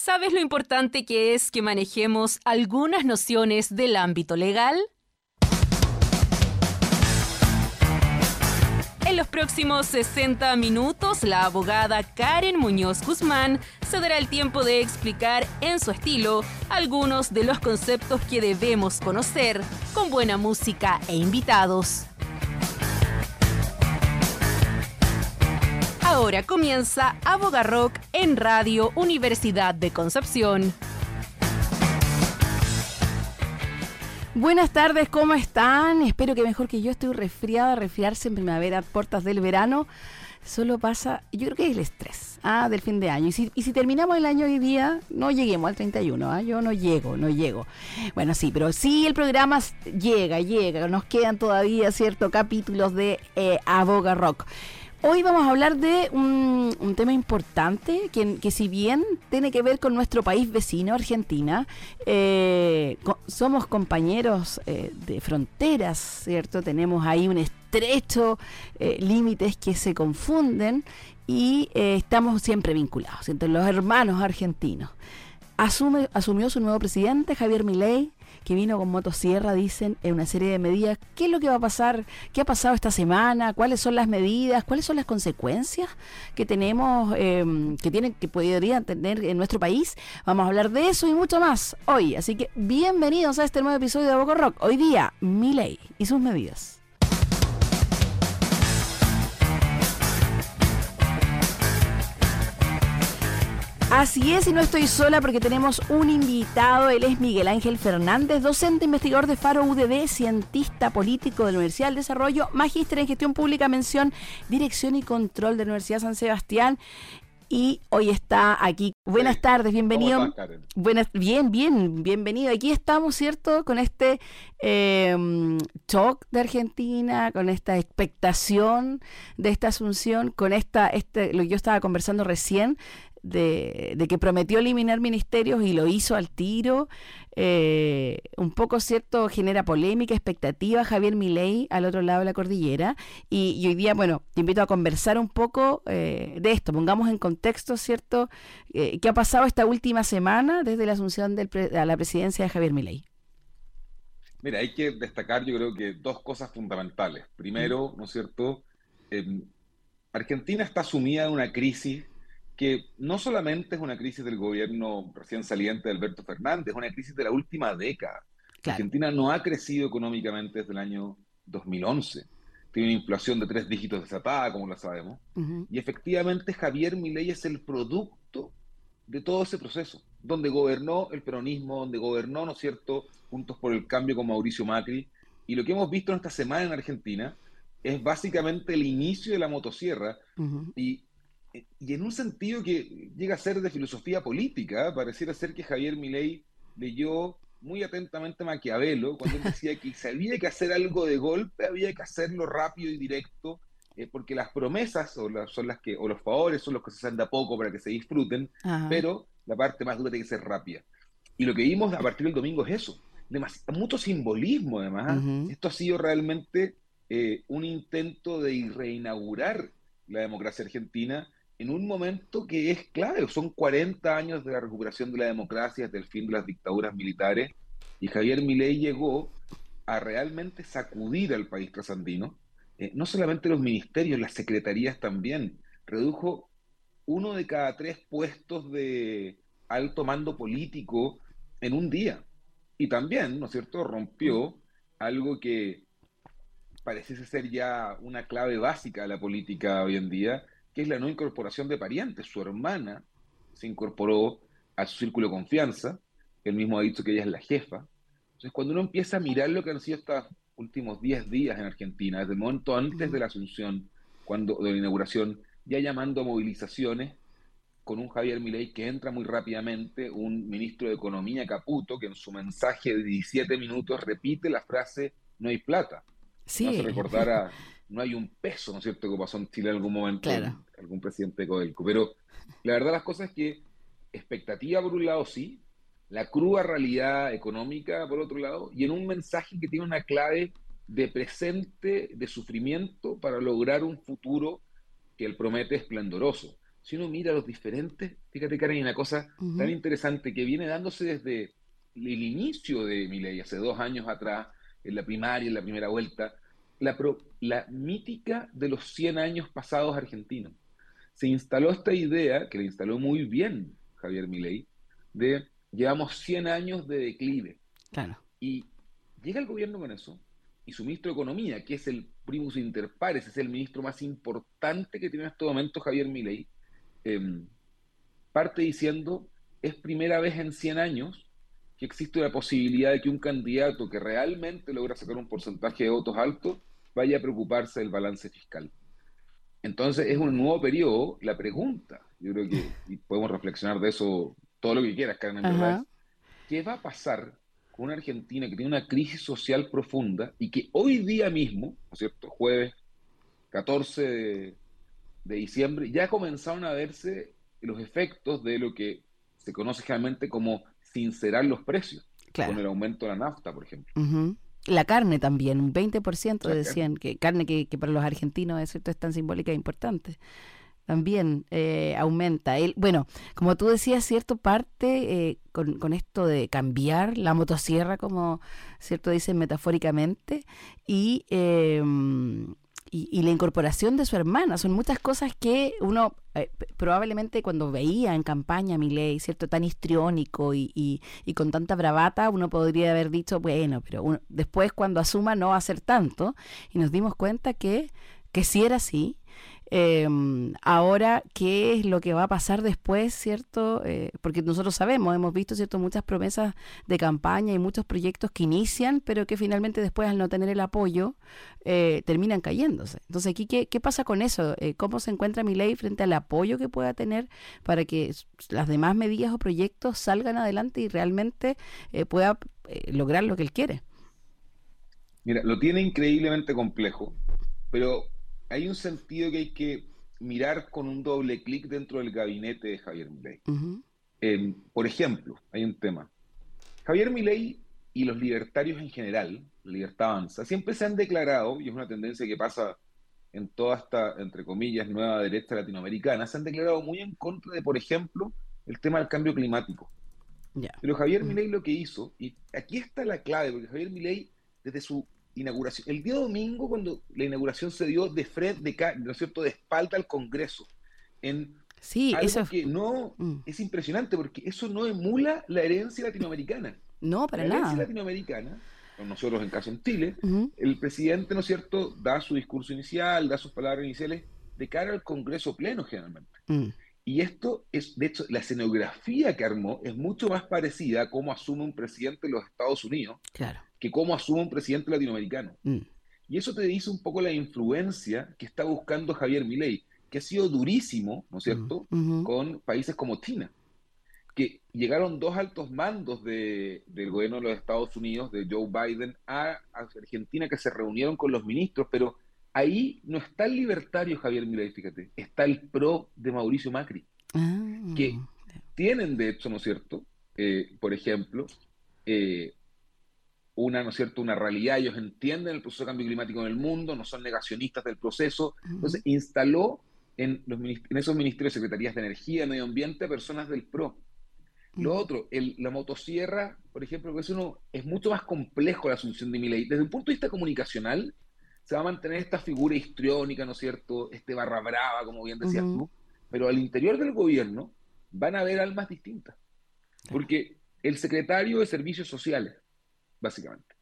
¿Sabes lo importante que es que manejemos algunas nociones del ámbito legal? En los próximos 60 minutos, la abogada Karen Muñoz Guzmán se dará el tiempo de explicar en su estilo algunos de los conceptos que debemos conocer con buena música e invitados. Ahora comienza Aboga Rock en Radio Universidad de Concepción. Buenas tardes, ¿cómo están? Espero que mejor que yo estoy resfriada, resfriarse en primavera, puertas del verano. Solo pasa, yo creo que es el estrés ah, del fin de año. Y si, terminamos el año hoy día, no lleguemos al 31, ¿ah? yo no llego, no llego. Bueno, sí, pero sí el programa llega, llega. Nos quedan todavía ciertos capítulos de eh, Aboga Rock. Hoy vamos a hablar de un, tema importante que, si bien tiene que ver con nuestro país vecino, Argentina, eh, somos compañeros eh, de fronteras, ¿cierto? Tenemos ahí un estrecho eh, límites que se confunden y estamos siempre vinculados, entre los hermanos argentinos. Asume, asumió su nuevo presidente, Javier Milei, que vino con motosierra, dicen, en una serie de medidas. ¿Qué es lo que va a pasar? ¿Qué ha pasado esta semana? ¿Cuáles son las medidas? ¿Cuáles son las consecuencias que tenemos, em, que tienen, que podrían tener en nuestro país? Vamos a hablar de eso y mucho más hoy. Así que bienvenidos a este nuevo episodio de Boco Rock. Hoy día, mi ley y sus medidas. Así es, y no estoy sola porque tenemos un invitado. Él es Miguel Ángel Fernández, docente investigador de Faro UDD, cientista político de la Universidad del Desarrollo, magíster en gestión pública, mención, dirección y control de la Universidad San Sebastián. Y hoy está aquí. Buenas tardes, bienvenido. Buenas, bien, bien, bienvenido. Aquí estamos, ¿cierto? Con este eh, shock de Argentina, con esta expectación de esta asunción, con esta, este, lo que yo estaba conversando recién, de, que prometió eliminar ministerios y lo hizo al tiro. Eh, un poco cierto genera polémica, expectativa Javier Milei al otro lado de la cordillera y, hoy día, bueno, te invito a conversar un poco eh, de esto, pongamos en contexto, ¿cierto? Eh, ¿Qué ha pasado esta última semana desde la asunción del a la presidencia de Javier Milei? Mira, hay que destacar yo creo que dos cosas fundamentales. Primero, ¿no es cierto? Argentina está sumida en una crisis que no solamente es una crisis del gobierno recién saliente de Alberto Fernández, es una crisis de la última década. Argentina no ha crecido económicamente desde el año 2011. Tiene una inflación de tres dígitos desatada, como lo sabemos. Y efectivamente Javier Milei es el producto de todo ese proceso, donde gobernó el peronismo, donde gobernó, ¿no es cierto?, Juntos por el Cambio con Mauricio Macri. Y lo que hemos visto en esta semana en Argentina es básicamente el inicio de la motosierra. Y y en un sentido que llega a ser de filosofía política, pareciera ser que Javier Milei leyó muy atentamente Maquiavelo cuando decía que si había que hacer algo de golpe, había que hacerlo rápido y directo, eh, porque las promesas o son las que, o los favores son los que se hacen de a poco para que se disfruten, pero la parte más dura tiene que ser rápida. Y lo que vimos a partir del domingo es eso, mucho simbolismo además. Esto ha sido realmente eh, un intento de reinaugurar la democracia argentina en un momento que es clave. Son 40 años de la recuperación de la democracia desde el fin de las dictaduras militares y Javier Milei llegó a realmente sacudir al país trasandino. Eh, no solamente los ministerios, las secretarías también. Redujo uno de cada tres puestos de alto mando político en un día. Y también, ¿no es cierto?, rompió algo que pareciese ser ya una clave básica de la política hoy en día, que es la no incorporación de parientes. Su hermana se incorporó a su círculo de confianza, él mismo ha dicho que ella es la jefa. Entonces, cuando uno empieza a mirar lo que han sido estos últimos 10 días en Argentina, desde el momento antes de la asunción, cuando, de la inauguración, ya llamando a movilizaciones, con un Javier Milei que entra muy rápidamente, un ministro de Economía, Caputo, que en su mensaje de 17 minutos repite la frase, no hay plata. Sí. No recordar a no hay un peso, ¿no es cierto?, que pasó en Chile en algún momento, algún presidente de Codelco. Pero la verdad las cosas es que expectativa por un lado sí, la cruda realidad económica por otro lado, y en un mensaje que tiene una clave de presente, de sufrimiento, para lograr un futuro que él promete esplendoroso. si uno mira los diferentes, fíjate, Karen, hay una cosa tan interesante que viene dándose desde el inicio de mi ley, hace dos años atrás, en la primaria, en la primera vuelta, la, la mítica de los 100 años pasados argentinos. Se instaló esta idea, que le instaló muy bien Javier Milei, de llevamos 100 años de declive. Claro. Y llega el gobierno con eso, y su ministro de Economía, que es el primus inter pares, es el ministro más importante que tiene en este momento Javier Milei, em, parte diciendo, es primera vez en 100 años que existe la posibilidad de que un candidato que realmente logra sacar un porcentaje de votos alto vaya a preocuparse del balance fiscal. Entonces es un nuevo periodo. La pregunta, yo creo que podemos reflexionar de eso todo lo que quieras, Carmen, verdad, ¿qué va a pasar con una Argentina que tiene una crisis social profunda y que hoy día mismo, ¿no es cierto?, jueves 14 de, de diciembre, ya comenzaron a verse los efectos de lo que se conoce generalmente como sincerar los precios, con el aumento de la nafta, por ejemplo. La carne también, un 20% decían que carne que, para los argentinos es cierto es tan simbólica e importante. También eh, aumenta. El, bueno, como tú decías, cierto, parte eh, con, con, esto de cambiar la motosierra, como cierto dicen metafóricamente, y eh, y, la incorporación de su hermana. Son muchas cosas que uno eh, probablemente cuando veía en campaña a ley, ¿cierto? Tan histriónico y, y, con tanta bravata, uno podría haber dicho, bueno, pero después cuando asuma no va a ser tanto. Y nos dimos cuenta que, que sí era así eh, ahora, ¿qué es lo que va a pasar después, cierto? Eh, porque nosotros sabemos, hemos visto, cierto, muchas promesas de campaña y muchos proyectos que inician, pero que finalmente después, al no tener el apoyo, eh, terminan cayéndose. Entonces, aquí, ¿qué, qué pasa con eso? Eh, ¿Cómo se encuentra mi ley frente al apoyo que pueda tener para que las demás medidas o proyectos salgan adelante y realmente pueda lograr lo que él quiere? Mira, lo tiene increíblemente complejo, pero hay un sentido que hay que mirar con un doble clic dentro del gabinete de Javier Milei. Por ejemplo, hay un tema. Javier Milei y los libertarios en general, Libertad Avanza, siempre se han declarado, y es una tendencia que pasa en toda esta, entre comillas, nueva derecha latinoamericana, se han declarado muy en contra de, por ejemplo, el tema del cambio climático. Pero Javier Milei lo que hizo, y aquí está la clave, porque Javier Milei, desde su inauguración. El día domingo, cuando la inauguración se dio de frente, de, ¿no es cierto?, de espalda al Congreso. En sí, eso que no mm. es impresionante porque eso no emula la herencia latinoamericana. No, para la nada. herencia latinoamericana, con nosotros en caso en Chile, el presidente, ¿no es cierto?, da su discurso inicial, da sus palabras iniciales de cara al Congreso pleno generalmente. Mm. Y esto es, de hecho, la escenografía que armó es mucho más parecida a cómo asume un presidente de los Estados Unidos claro que cómo asume un presidente latinoamericano. Mm. Y eso te dice un poco la influencia que está buscando Javier Milei, que ha sido durísimo, ¿no es cierto?, mm, con países como China, que llegaron dos altos mandos de, del gobierno de los Estados Unidos, de Joe Biden, a, Argentina, que se reunieron con los ministros, pero ahí no está el libertario Javier Milei, fíjate, está el pro de Mauricio Macri, ah. que tienen, de hecho, ¿no es cierto?, eh, por ejemplo, eh, una, ¿no es cierto?, una realidad, ellos entienden el proceso de cambio climático en el mundo, no son negacionistas del proceso, entonces instaló en, los, en esos ministerios, secretarías de energía, medio ambiente, personas del PRO. Lo otro, el, la motosierra, por ejemplo, que es, uno, es mucho más complejo la asunción de mi ley. Desde un punto de vista comunicacional, se va a mantener esta figura histriónica, ¿no es cierto?, este barra brava, como bien decías tú, pero al interior del gobierno van a haber almas distintas. Porque el secretario de Servicios Sociales, básicamente.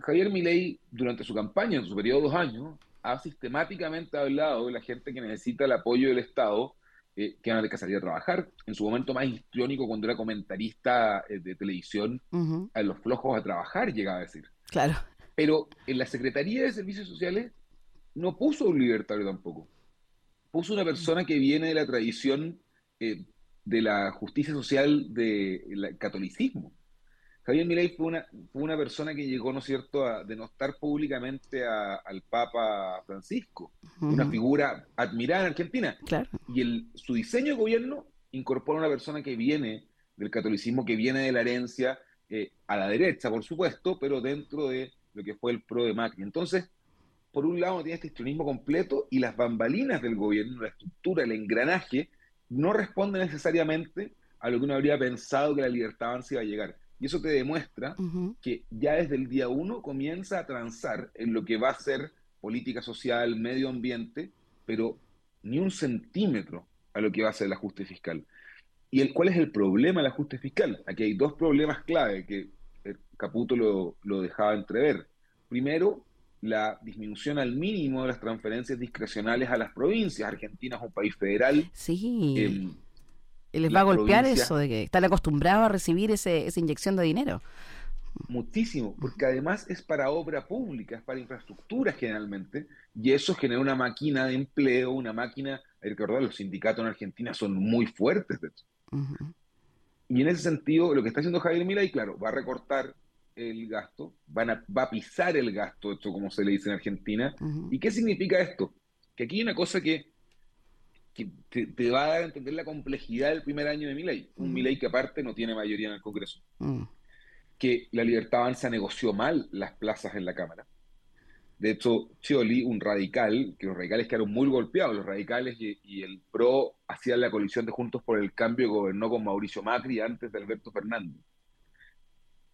Javier Milei, durante su campaña, en su periodo de dos años, ha sistemáticamente hablado de la gente que necesita el apoyo del Estado, eh, que van a tener que salir a trabajar. En su momento más histriónico, cuando era comentarista eh, de televisión, a los flojos a trabajar, llegaba a decir. Claro. Pero en la Secretaría de Servicios Sociales no puso un libertario tampoco. Puso una persona que viene de la tradición eh, de la justicia social del catolicismo. Javier Milei fue una, fue una persona que llegó, ¿no es cierto?, a denostar públicamente al Papa Francisco, una figura admirada en Argentina. Y el, su diseño de gobierno incorpora a una persona que viene del catolicismo, que viene de la herencia, eh, a la derecha, por supuesto, pero dentro de lo que fue el pro de Macri. Entonces, por un lado tiene este histrionismo completo y las bambalinas del gobierno, la estructura, el engranaje, no responde necesariamente a lo que uno habría pensado que la libertad avance iba a llegar. Y eso te demuestra que ya desde el día uno comienza a transar en lo que va a ser política social, medio ambiente, pero ni un centímetro a lo que va a ser el ajuste fiscal. ¿Y el, cuál es el problema del ajuste fiscal? Aquí hay dos problemas clave que Caputo lo, lo dejaba entrever. Primero, la disminución al mínimo de las transferencias discrecionales a las provincias. Argentina es un país federal. Sí. Eh, les va a golpear eso de que están acostumbrados a recibir ese, esa inyección de dinero. Muchísimo, porque además es para obra pública, es para infraestructura generalmente, y eso genera una máquina de empleo, una máquina, hay que recordar, los sindicatos en Argentina son muy fuertes de hecho. Y en ese sentido, lo que está haciendo Javier Milei, claro, va a recortar el gasto, van a, va a pisar el gasto, esto como se le dice en Argentina. ¿Y qué significa esto? Que aquí hay una cosa que, te, va a dar a entender la complejidad del primer año de Milei. Un Milei que aparte no tiene mayoría en el Congreso. Que la Libertad Avanza negoció mal las plazas en la Cámara. De hecho, Chioli, un radical, que los radicales quedaron muy golpeados, los radicales y, el PRO hacían la coalición de Juntos por el Cambio, gobernó con Mauricio Macri antes de Alberto Fernández.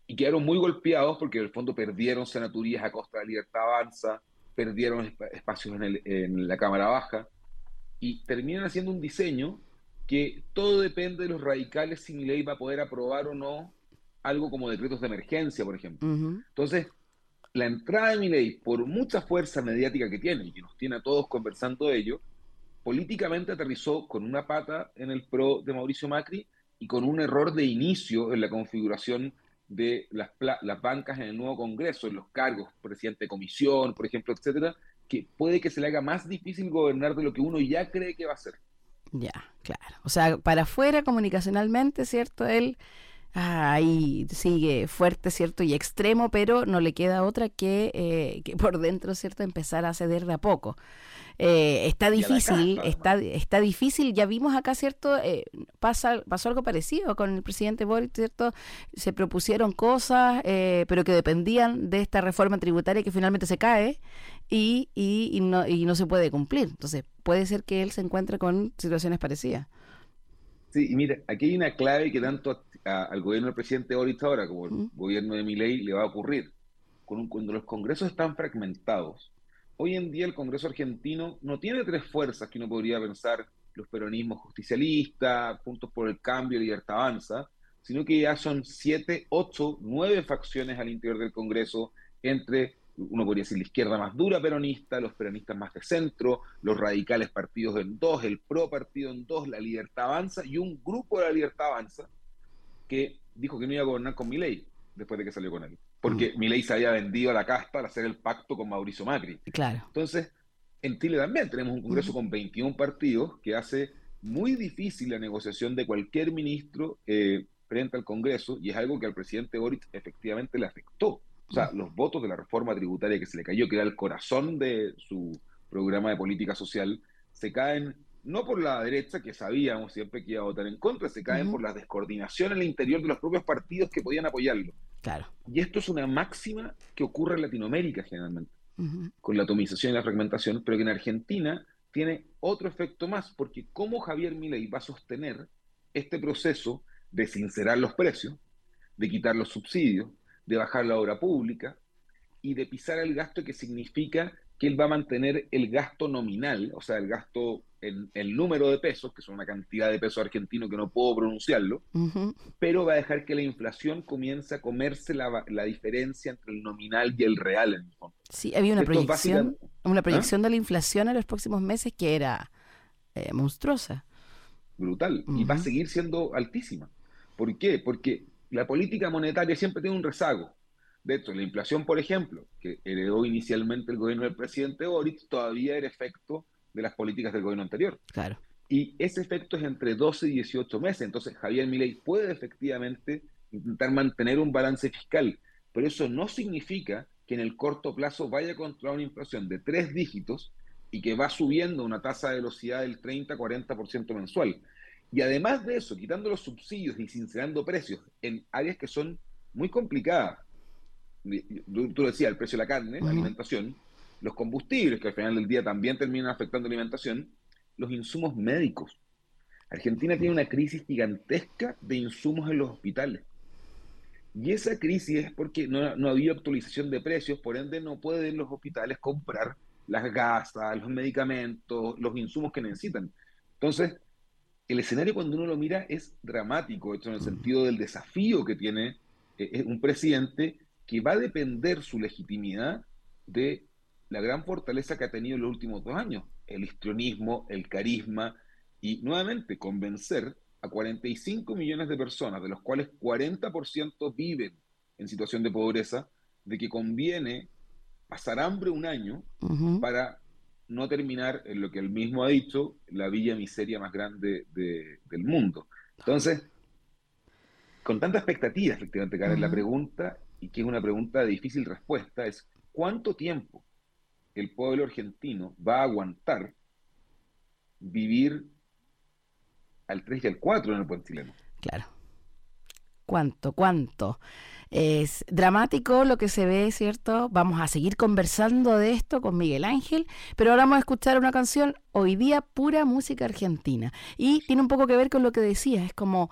Y quedaron muy golpeados porque en el fondo perdieron senaturías a costa de Libertad Avanza, perdieron espacios en, en la Cámara Baja, y terminan haciendo un diseño que todo depende de los radicales si mi ley va a poder aprobar o no algo como decretos de emergencia, por ejemplo. Entonces, la entrada de mi ley, por mucha fuerza mediática que tiene y que nos tiene a todos conversando de ello, políticamente aterrizó con una pata en el pro de Mauricio Macri y con un error de inicio en la configuración de las, las bancas en el nuevo Congreso, en los cargos, presidente de comisión, por ejemplo, etcétera, que puede que se le haga más difícil gobernar de lo que uno ya cree que va a ser. Ya, claro. O sea, para afuera comunicacionalmente, ¿cierto? Él ahí sigue fuerte, ¿cierto? Y extremo, pero no le queda otra que, eh, que por dentro, ¿cierto? Empezar a ceder de a poco. Eh, está difícil, está, está difícil. Ya vimos acá, ¿cierto? Eh, pasa, pasó algo parecido con el presidente Boric, ¿cierto? Se propusieron cosas, eh, pero que dependían de esta reforma tributaria que finalmente se cae y, y, y, no, y no se puede cumplir. Entonces, puede ser que él se encuentre con situaciones parecidas. Sí, y mira, aquí hay una clave que tanto al gobierno del presidente Boric ahora como al gobierno de Milei le va a ocurrir. cuando los congresos están fragmentados, hoy en día el Congreso argentino no tiene tres fuerzas que uno podría pensar, los peronismos justicialistas, Puntos por el Cambio, Libertad Avanza, sino que ya son siete, ocho, nueve facciones al interior del Congreso entre uno podría decir la izquierda más dura peronista, los peronistas más de centro, los radicales partidos en dos, el pro partido en dos, la libertad avanza y un grupo de la libertad avanza que dijo que no iba a gobernar con Milei después de que salió con él. Porque mm. Milei se había vendido a la casta al hacer el pacto con Mauricio Macri. Claro. Entonces, en Chile también tenemos un Congreso con 21 partidos que hace muy difícil la negociación de cualquier ministro eh, frente al Congreso y es algo que al presidente Boric efectivamente le afectó. O sea, los votos de la reforma tributaria que se le cayó, que era el corazón de su programa de política social, se caen no por la derecha, que sabíamos siempre que iba a votar en contra, se caen por la descoordinación en el interior de los propios partidos que podían apoyarlo. Claro. Y esto es una máxima que ocurre en Latinoamérica generalmente, con la atomización y la fragmentación, pero que en Argentina tiene otro efecto más, porque cómo Javier Milei va a sostener este proceso de sincerar los precios, de quitar los subsidios, de bajar la obra pública y de pisar el gasto que significa que él va a mantener el gasto nominal, o sea, el gasto en el número de pesos, que son una cantidad de pesos argentinos que no puedo pronunciarlo, pero va a dejar que la inflación comience a comerse la, diferencia entre el nominal y el real en el fondo. Sí, había una proyección, una ¿Ah? proyección de la inflación en los próximos meses que era eh, monstruosa. Brutal, y va a seguir siendo altísima. ¿Por qué? Porque la política monetaria siempre tiene un rezago. De hecho, la inflación, por ejemplo, que heredó inicialmente el gobierno del presidente Boric, todavía era efecto de las políticas del gobierno anterior. Claro. Y ese efecto es entre 12 y 18 meses. Entonces, Javier Milei puede efectivamente intentar mantener un balance fiscal, pero eso no significa que en el corto plazo vaya a controlar una inflación de tres dígitos y que va subiendo una tasa de velocidad del 30-40% mensual. Y además de eso, quitando los subsidios y sincerando precios en áreas que son muy complicadas, tú, decías, el precio de la carne, la alimentación, los combustibles, que al final del día también terminan afectando la alimentación, los insumos médicos. Argentina tiene una crisis gigantesca de insumos en los hospitales. Y esa crisis es porque no, no había actualización de precios, por ende no pueden los hospitales comprar las gasas, los medicamentos, los insumos que necesitan. Entonces, el escenario cuando uno lo mira es dramático, hecho en el sentido del desafío que tiene eh, un presidente que va a depender su legitimidad de la gran fortaleza que ha tenido en los últimos dos años, el histrionismo, el carisma y nuevamente convencer a 45 millones de personas, de los cuales 40% viven en situación de pobreza, de que conviene pasar hambre un año para no terminar en lo que él mismo ha dicho, la villa miseria más grande del mundo. Entonces, con tanta expectativa, efectivamente, Karen, la pregunta, y que es una pregunta de difícil respuesta, es ¿cuánto tiempo el pueblo argentino va a aguantar vivir al 3 y al 4 en el puente chileno? Claro. ¿Cuánto? ¿Cuánto? Es dramático lo que se ve, ¿cierto? Vamos a seguir conversando de esto con Miguel Ángel, pero ahora vamos a escuchar una canción, hoy día pura música argentina. Y tiene un poco que ver con lo que decías, es como,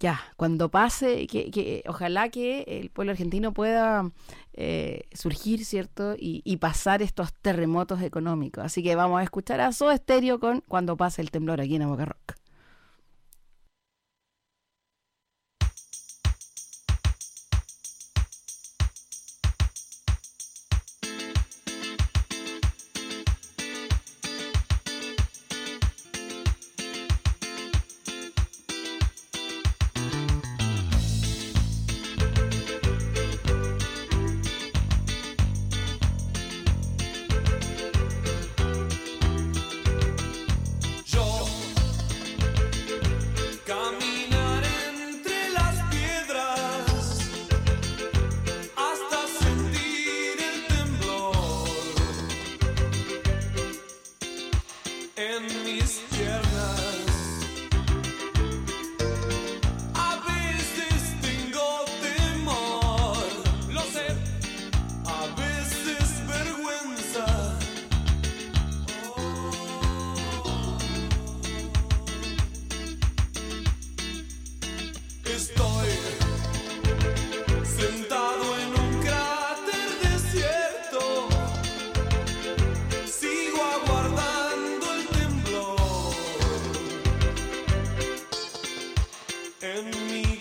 ya, cuando pase, que, ojalá que el pueblo argentino pueda eh, surgir, ¿cierto? Y, pasar estos terremotos económicos. Así que vamos a escuchar a Soda Stereo con Cuando pase el temblor aquí en Boca Rock. me.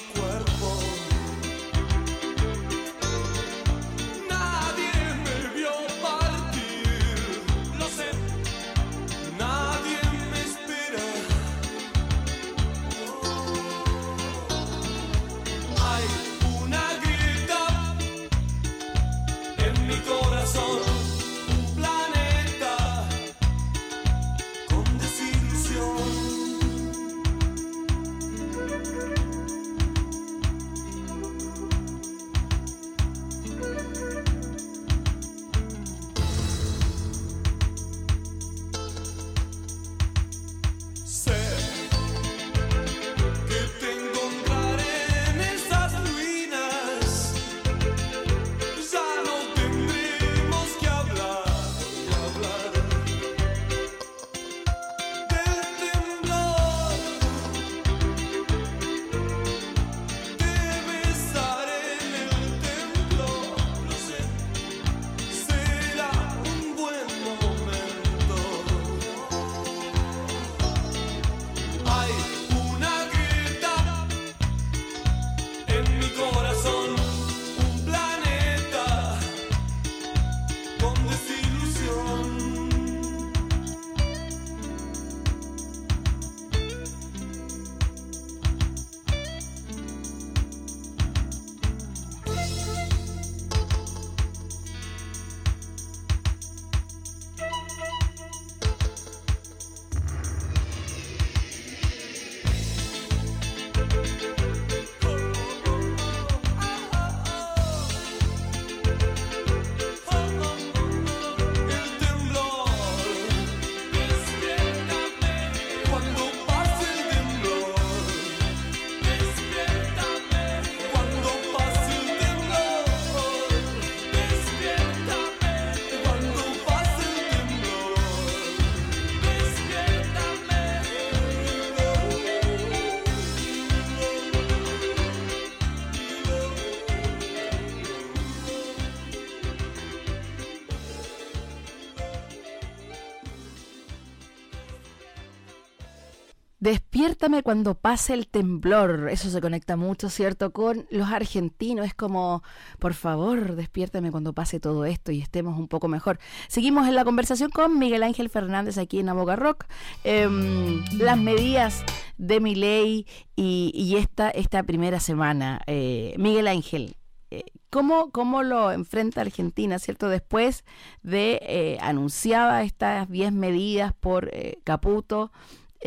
Despiértame cuando pase el temblor. Eso se conecta mucho, ¿cierto? Con los argentinos. Es como, por favor, despiértame cuando pase todo esto y estemos un poco mejor. Seguimos en la conversación con Miguel Ángel Fernández aquí en Aboga Rock. Em, las medidas de mi ley y, esta, esta primera semana. Eh, Miguel Ángel, eh, ¿Cómo, ¿Cómo, lo enfrenta Argentina, cierto? Después de eh, anunciada estas 10 medidas por eh, Caputo,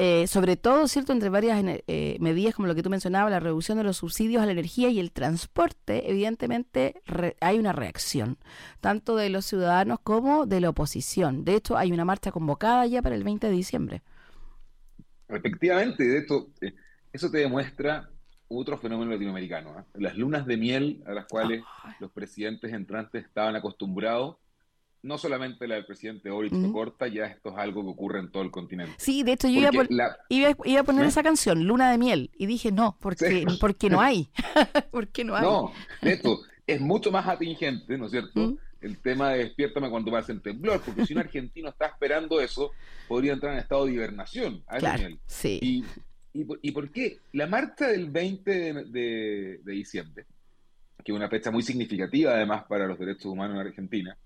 eh, sobre todo, ¿cierto? Entre varias eh, medidas, como lo que tú mencionabas, la reducción de los subsidios a la energía y el transporte, evidentemente hay una reacción, tanto de los ciudadanos como de la oposición. De hecho, hay una marcha convocada ya para el 20 de diciembre. Efectivamente, de hecho, eh, eso te demuestra otro fenómeno latinoamericano, las lunas de miel a las cuales los presidentes entrantes estaban acostumbrados no solamente la del presidente Boric uh corta, ya esto es algo que ocurre en todo el continente. Sí, de hecho yo iba, a poner ¿Eh? esa canción, Luna de Miel, y dije no, porque, porque no hay. porque no hay. No, de hecho, es mucho más atingente, ¿no es cierto? El tema de despiértame cuando vas en temblor, porque si un argentino está esperando eso, podría entrar en estado de hibernación a claro, Sí. Y, y, por, qué? La marcha del 20 de, de diciembre, que es una fecha muy significativa además para los derechos humanos en Argentina,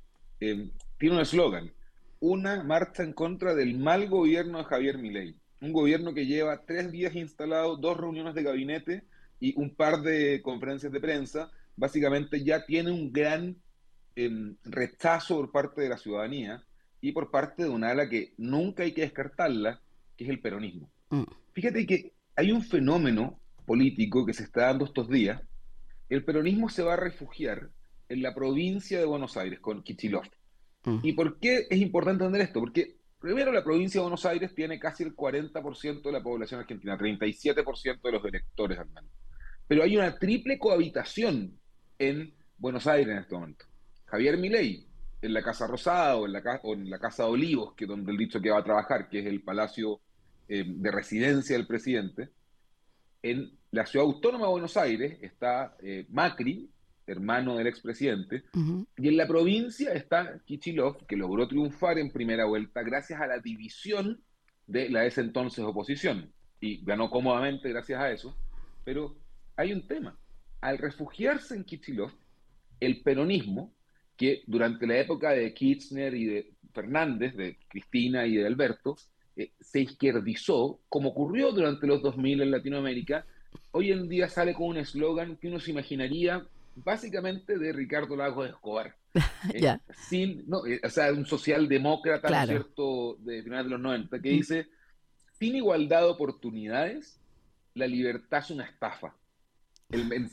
eh, tiene un eslogan, una marcha en contra del mal gobierno de Javier Milei. Un gobierno que lleva tres días instalado, dos reuniones de gabinete y un par de conferencias de prensa, básicamente ya tiene un gran em, rechazo por parte de la ciudadanía y por parte de una ala que nunca hay que descartarla, que es el peronismo. Mm. Fíjate que hay un fenómeno político que se está dando estos días. El peronismo se va a refugiar en la provincia de Buenos Aires, con Kichilov. Mm. ¿Y por qué es importante entender esto? Porque primero la provincia de Buenos Aires tiene casi el 40% de la población argentina, 37% de los electores al menos. Pero hay una triple cohabitación en Buenos Aires en este momento. Javier Milei, en la Casa Rosada o en la, en la Casa de Olivos, que es donde el dicho que va a trabajar, que es el palacio eh, de residencia del presidente. En la ciudad autónoma de Buenos Aires está eh, Macri, hermano del expresidente, y en la provincia está Kichilov, que logró triunfar en primera vuelta gracias a la división de la ese entonces oposición, y ganó cómodamente gracias a eso, pero hay un tema. Al refugiarse en Kichilov, el peronismo, que durante la época de Kirchner y de Fernández, de Cristina y de Alberto, eh, se izquierdizó, como ocurrió durante los 2000 en Latinoamérica, hoy en día sale con un eslogan que uno se imaginaría básicamente de Ricardo Lagos Escobar. Eh, sin, no, eh, o sea, un socialdemócrata, cierto?, de finales de los 90, que mm. dice, sin igualdad de oportunidades, la libertad es una estafa.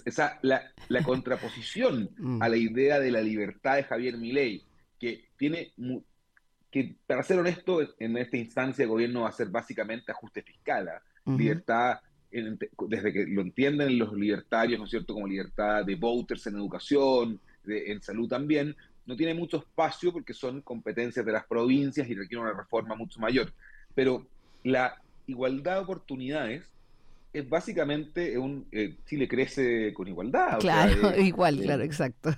esa, la, la contraposición mm. a la idea de la libertad de Javier Milei, que tiene que, para ser honesto, en esta instancia el gobierno va a ser básicamente ajuste fiscal, ¿ah? libertad desde que lo entienden los libertarios, ¿no es cierto?, como libertad de voters en educación, en salud también, no tiene mucho espacio porque son competencias de las provincias y requiere una reforma mucho mayor. Pero la igualdad de oportunidades es básicamente un eh, Chile crece con igualdad. Claro, igual, claro, exacto.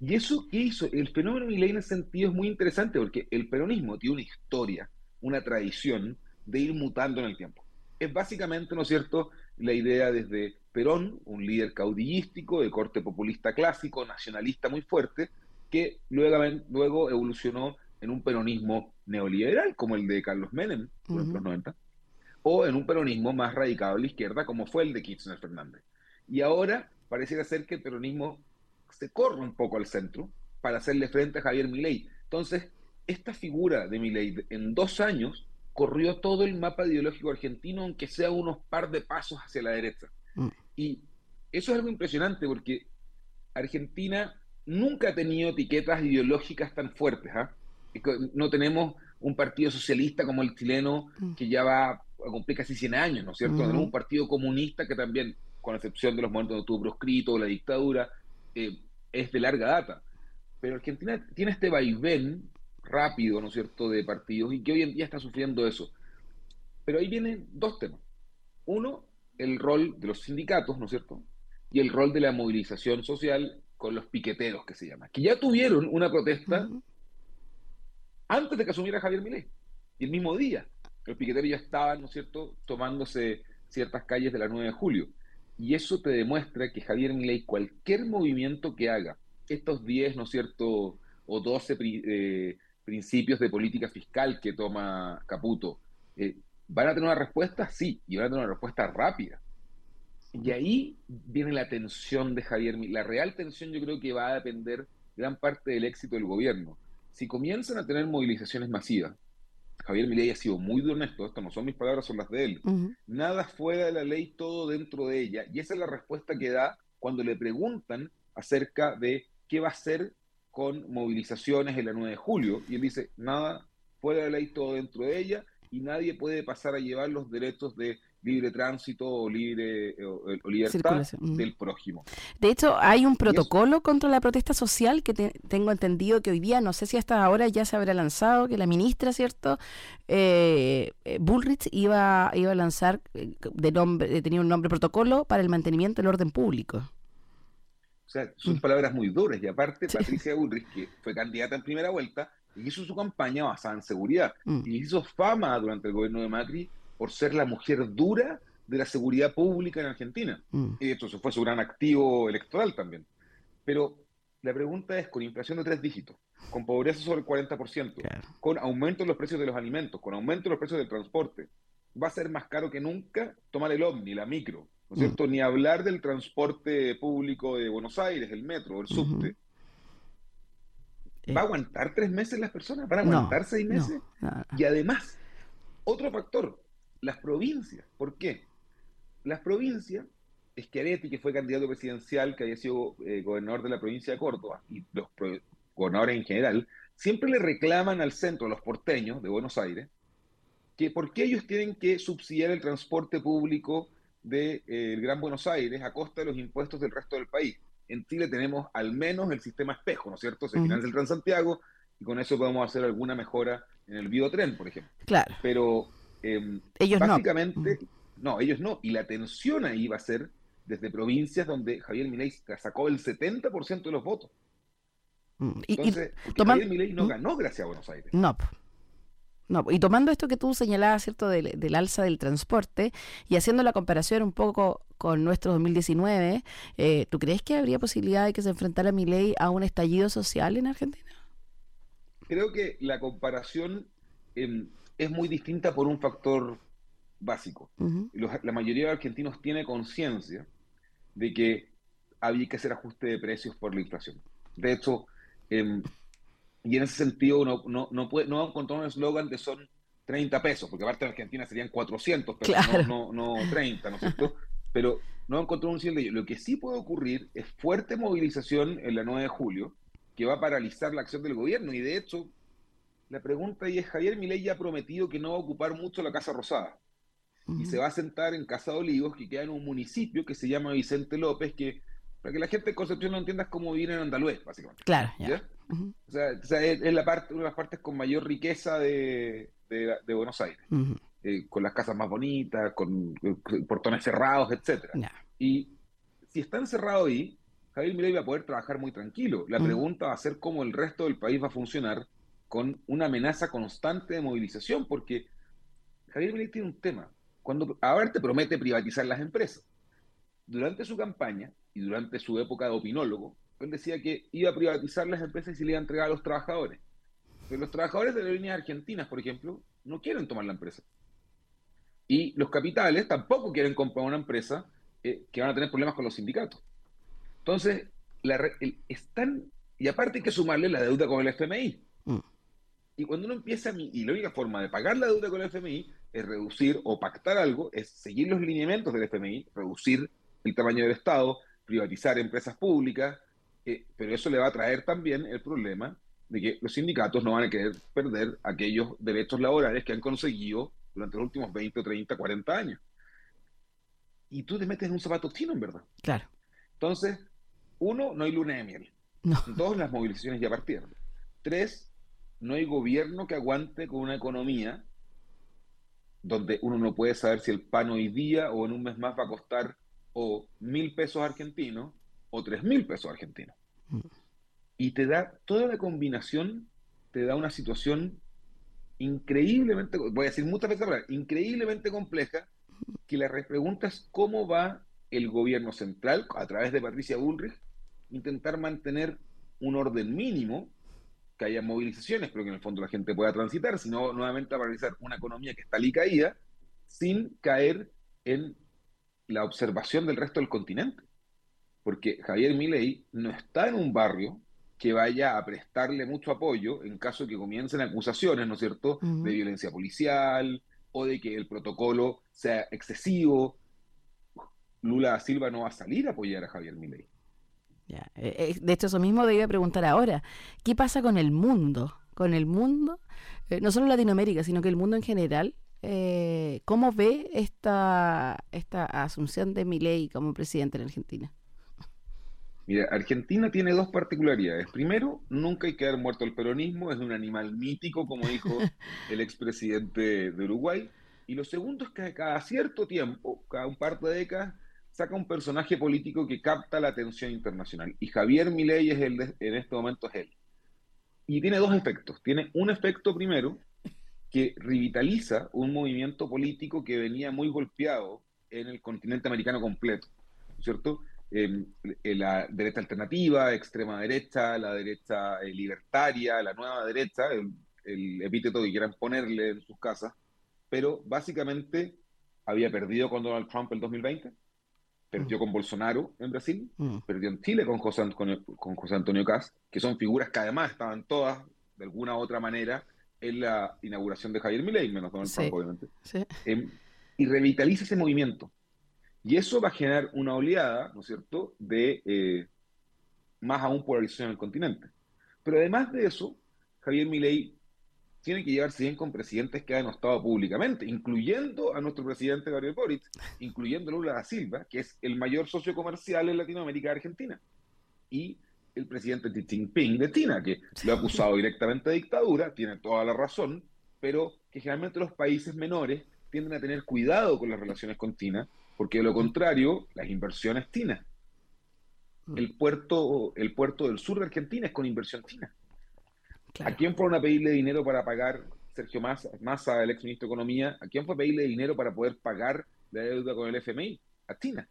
y eso que hizo, el fenómeno Milei en ese sentido es muy interesante porque el peronismo tiene una historia, una tradición de ir mutando en el tiempo es básicamente, ¿no es cierto?, la idea desde Perón, un líder caudillístico de corte populista clásico, nacionalista muy fuerte, que luego, luego evolucionó en un peronismo neoliberal, como el de Carlos Menem en los 90, o en un peronismo más radicado a la izquierda, como fue el de Kirchner Fernández. Y ahora pareciera ser que el peronismo se corre un poco al centro para hacerle frente a Javier Milei. Entonces, esta figura de Milei en dos años corrió todo el mapa ideológico argentino, aunque sea unos par de pasos hacia la derecha. Mm. Y eso es algo impresionante porque Argentina nunca ha tenido etiquetas ideológicas tan fuertes. ¿ah? No tenemos un partido socialista como el chileno mm. que ya va a cumplir casi 100 años, ¿no es cierto? Tenemos un partido comunista que también, con excepción de los momentos donde estuvo proscrito, la dictadura, eh, es de larga data. Pero Argentina tiene este vaivén rápido, ¿no es cierto?, de partidos y que hoy en día está sufriendo eso. Pero ahí vienen dos temas. Uno, el rol de los sindicatos, ¿no es cierto? Y el rol de la movilización social con los piqueteros, que se llama, que ya tuvieron una protesta antes de que asumiera Javier Milei, y el mismo día. los piqueteros ya estaban, ¿no es cierto?, tomándose ciertas calles de la 9 de julio. Y eso te demuestra que Javier Milei, cualquier movimiento que haga, estos 10, ¿no es cierto?, o 12 eh, principios de política fiscal que toma Caputo, eh, ¿van a tener una respuesta? Sí, y van a tener una respuesta rápida. Y ahí viene la tensión de Javier. La real tensión yo creo que va a depender gran parte del éxito del gobierno. Si comienzan a tener movilizaciones masivas, Javier Milei ha sido muy honesto, esto no son mis palabras, son las de él. Nada fuera de la ley, todo dentro de ella. Y esa es la respuesta que da cuando le preguntan acerca de qué va a hacer con movilizaciones el 9 de julio. Y él dice, nada fuera de la ley, todo dentro de ella, y nadie puede pasar a llevar los derechos de libre tránsito o libre o, libertad del prójimo. De hecho, hay un protocolo contra la protesta social que tengo entendido que hoy día, no sé si hasta ahora ya se habrá lanzado, que la ministra, ¿cierto? Eh, eh Bullrich iba, iba a lanzar, eh, de nombre, tenía un nombre protocolo para el mantenimiento del orden público. Sea, son mm. palabras muy duras. Y aparte, Patricia Bullrich, que fue candidata en primera vuelta, hizo su campaña basada en seguridad. Mm. Y hizo fama durante el gobierno de Macri por ser la mujer dura de la seguridad pública en Argentina. Mm. Y esto fue su gran activo electoral también. Pero la pregunta es, con inflación de tres dígitos, con pobreza sobre el 40%, con aumento en los precios de los alimentos, con aumento en los precios del transporte, va a ser más caro que nunca tomar el OVNI, la micro, ¿no es cierto? Ni hablar del transporte público de Buenos Aires, el metro, el subte. ¿Va a eh. aguantar tres meses las personas? ¿Van a aguantar seis meses? Y además, otro factor, las provincias. ¿Por qué? Las provincias, Schiaretti, que fue candidato presidencial, que había sido eh, gobernador de la provincia de Córdoba, y los gobernadores en general, siempre le reclaman al centro, a los porteños de Buenos Aires, que por qué ellos tienen que subsidiar el transporte público del de, eh, Gran Buenos Aires a costa de los impuestos del resto del país. En Chile tenemos al menos el sistema espejo, ¿no es cierto? Se financia el Transantiago y con eso podemos hacer alguna mejora en el biotren, por ejemplo. Claro. Pero Em, ellos básicamente, no. ellos no. Y la tensión ahí va a ser desde provincias donde Javier Milei sacó el 70% de los votos. Mm, Entonces, Javier Milei no ganó gracias a Buenos Aires. No. No, y tomando esto que tú señalabas, ¿cierto?, del, alza del transporte y haciendo la comparación un poco con nuestro 2019, eh, ¿tú crees que habría posibilidad de que se enfrentara Milei a un estallido social en Argentina? Creo que la comparación en, es muy distinta por un factor básico. la mayoría de argentinos tiene conciencia de que había que hacer ajuste de precios por la inflación. De hecho, em, y en ese sentido no, no, no, puede, no encontrar un eslogan de son 30 pesos, porque aparte en Argentina serían 400 pesos, no, no, 30, ¿no es cierto? Pero no encontró un cielo de. Lo que sí puede ocurrir es fuerte movilización en la 9 de julio, que va a paralizar la acción del gobierno, y de hecho la pregunta ahí es, Javier Milei ya ha prometido que no va a ocupar mucho la Casa Rosada y se va a sentar en Casa de Olivos, que queda en un municipio que se llama Vicente López, que para que la gente de Concepción no entienda es como vivir en Andaluz, básicamente. Claro, O sea, es, la parte, una de las partes con mayor riqueza de, Buenos Aires, eh, con las casas más bonitas, con, portones cerrados, etcétera. Y si está encerrado ahí, Javier Milei va a poder trabajar muy tranquilo. La pregunta va a ser cómo el resto del país va a funcionar con una amenaza constante de movilización, porque Javier Milei tiene un tema. Cuando ahora te promete privatizar las empresas. Durante su campaña y durante su época de opinólogo, él decía que iba a privatizar las empresas y se le iba a entregar a los trabajadores. Pero los trabajadores de las líneas argentinas, por ejemplo, no quieren tomar la empresa. Y los capitales tampoco quieren comprar una empresa eh, que van a tener problemas con los sindicatos. Entonces, la, están, y aparte hay que sumarle la deuda con el FMI. Mm. Y cuando uno empieza, y la única forma de pagar la deuda con el FMI es reducir o pactar algo, es seguir los lineamientos del FMI, reducir el tamaño del Estado, privatizar empresas públicas, eh, pero eso le va a traer también el problema de que los sindicatos no van a querer perder aquellos derechos laborales que han conseguido durante los últimos 20, 30, 40 años. Y tú te metes en un zapato chino, en verdad. Claro. Entonces, uno, no hay luna de miel. Dos, las movilizaciones ya partieron. Tres, no hay gobierno que aguante con una economía donde uno no puede saber si el pan hoy día o en un mes más va a costar o mil pesos argentinos o tres mil pesos argentinos. Y te da, toda la combinación te da una situación increíblemente, voy a decir muchas veces la increíblemente compleja, que la pregunta es cómo va el gobierno central, a través de Patricia Bullrich, intentar mantener un orden mínimo, que haya movilizaciones, pero que en el fondo la gente pueda transitar, sino nuevamente a paralizar una economía que está caída, sin caer en la observación del resto del continente. Porque Javier Milei no está en un barrio que vaya a prestarle mucho apoyo en caso de que comiencen acusaciones, ¿no es cierto?, de violencia policial o de que el protocolo sea excesivo. Lula da Silva no va a salir a apoyar a Javier Milei. Ya. Eh, eh, de hecho, eso mismo debía preguntar ahora. ¿Qué pasa con el mundo? Con el mundo, eh, no solo Latinoamérica, sino que el mundo en general. ¿Cómo ve esta, esta asunción de Milei como presidente en Argentina? Mira, Argentina tiene dos particularidades. Primero, nunca hay que dar muerto al peronismo, es un animal mítico, como dijo el expresidente de Uruguay. Y lo segundo es que cada cierto tiempo, cada un par de décadas, saca un personaje político que capta la atención internacional. Y Javier Milei es el en este momento es él. Y tiene dos efectos. Tiene un efecto primero que revitaliza un movimiento político que venía muy golpeado en el continente americano completo, ¿cierto? Em, eh, la derecha alternativa, extrema derecha, la derecha eh, libertaria, la nueva derecha, el, epíteto que quieran ponerle en sus casas, pero básicamente había perdido con Donald Trump el 2020, perdió mm. con Bolsonaro en Brasil, mm. perdió en Chile con José, Antonio, con José Antonio Cast, que son figuras que además estaban todas, de alguna u otra manera, en la inauguración de Javier Milei, menos Donald Trump, obviamente. Em, y revitaliza ese movimiento. Y eso va a generar una oleada, ¿no es cierto?, de eh, más aún polarización en el continente. Pero además de eso, Javier Milei tiene que llevarse bien con presidentes que han estado públicamente, incluyendo a nuestro presidente Gabriel Boric, incluyendo a Lula da Silva, que es el mayor socio comercial en Latinoamérica Argentina, y el presidente Xi Jinping de China, que lo ha acusado directamente de dictadura, tiene toda la razón, pero que generalmente los países menores tienden a tener cuidado con las relaciones con China porque de lo contrario, las inversiones chinas. Mm. El puerto, el puerto del sur de Argentina es con inversión china. ¿A quién fueron a pedirle dinero para pagar, Sergio Massa, Massa, el ex ministro de Economía, a quién fue a pedirle dinero para poder pagar la deuda con el FMI? A China.